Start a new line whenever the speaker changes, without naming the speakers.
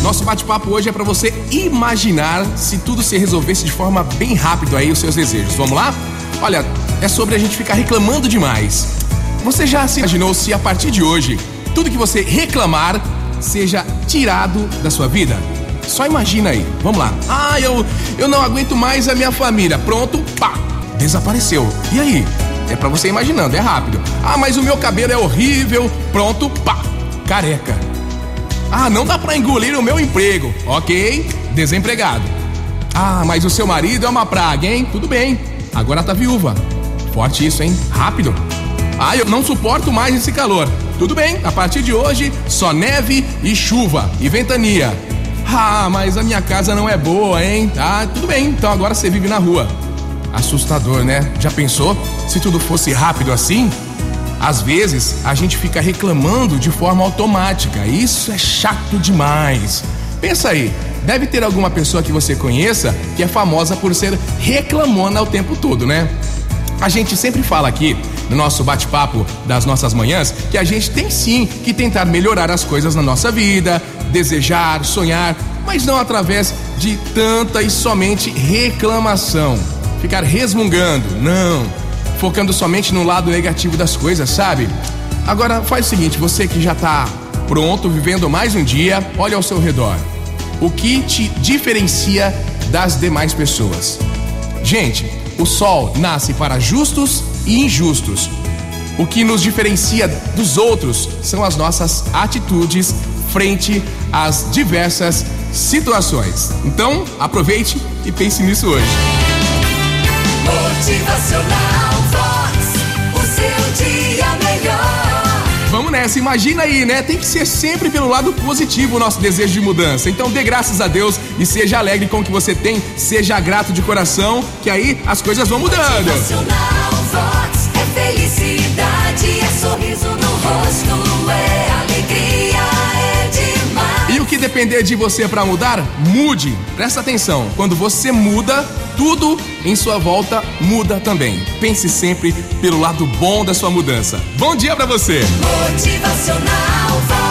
Nosso bate-papo hoje é para você imaginar se tudo se resolvesse de forma bem rápida aí os seus desejos. Vamos lá? Olha, é sobre a gente ficar reclamando demais. Você já se imaginou se a partir de hoje tudo que você reclamar seja tirado da sua vida? Só imagina aí. Vamos lá. Ah, eu eu não aguento mais a minha família. Pronto, pá, desapareceu. E aí? É para você imaginando, é rápido. Ah, mas o meu cabelo é horrível. Pronto, pá, careca. Ah, não dá para engolir o meu emprego. OK, desempregado. Ah, mas o seu marido é uma praga, hein? Tudo bem. Agora tá viúva. Forte isso, hein? Rápido. Ah, eu não suporto mais esse calor. Tudo bem, a partir de hoje, só neve e chuva e ventania. Ah, mas a minha casa não é boa, hein? Ah, tudo bem, então agora você vive na rua. Assustador, né? Já pensou se tudo fosse rápido assim? Às vezes a gente fica reclamando de forma automática. Isso é chato demais. Pensa aí, deve ter alguma pessoa que você conheça que é famosa por ser reclamona o tempo todo, né? A gente sempre fala aqui no nosso bate-papo das nossas manhãs que a gente tem sim que tentar melhorar as coisas na nossa vida, desejar, sonhar, mas não através de tanta e somente reclamação. Ficar resmungando, não. Focando somente no lado negativo das coisas, sabe? Agora faz o seguinte, você que já tá pronto, vivendo mais um dia, olha ao seu redor. O que te diferencia das demais pessoas? Gente, o sol nasce para justos e injustos. O que nos diferencia dos outros são as nossas atitudes frente às diversas situações. Então, aproveite e pense nisso hoje.
Motivacional
nessa, imagina aí, né? Tem que ser sempre pelo lado positivo o nosso desejo de mudança. Então dê graças a Deus e seja alegre com o que você tem, seja grato de coração, que aí as coisas vão mudando.
Vox. É felicidade, é sorriso no rosto, é alegria, é demais.
E o que depender de você para mudar, mude. Presta atenção, quando você muda, tudo em sua volta muda também. Pense sempre pelo lado bom da sua mudança. Bom dia para você.
Motivacional.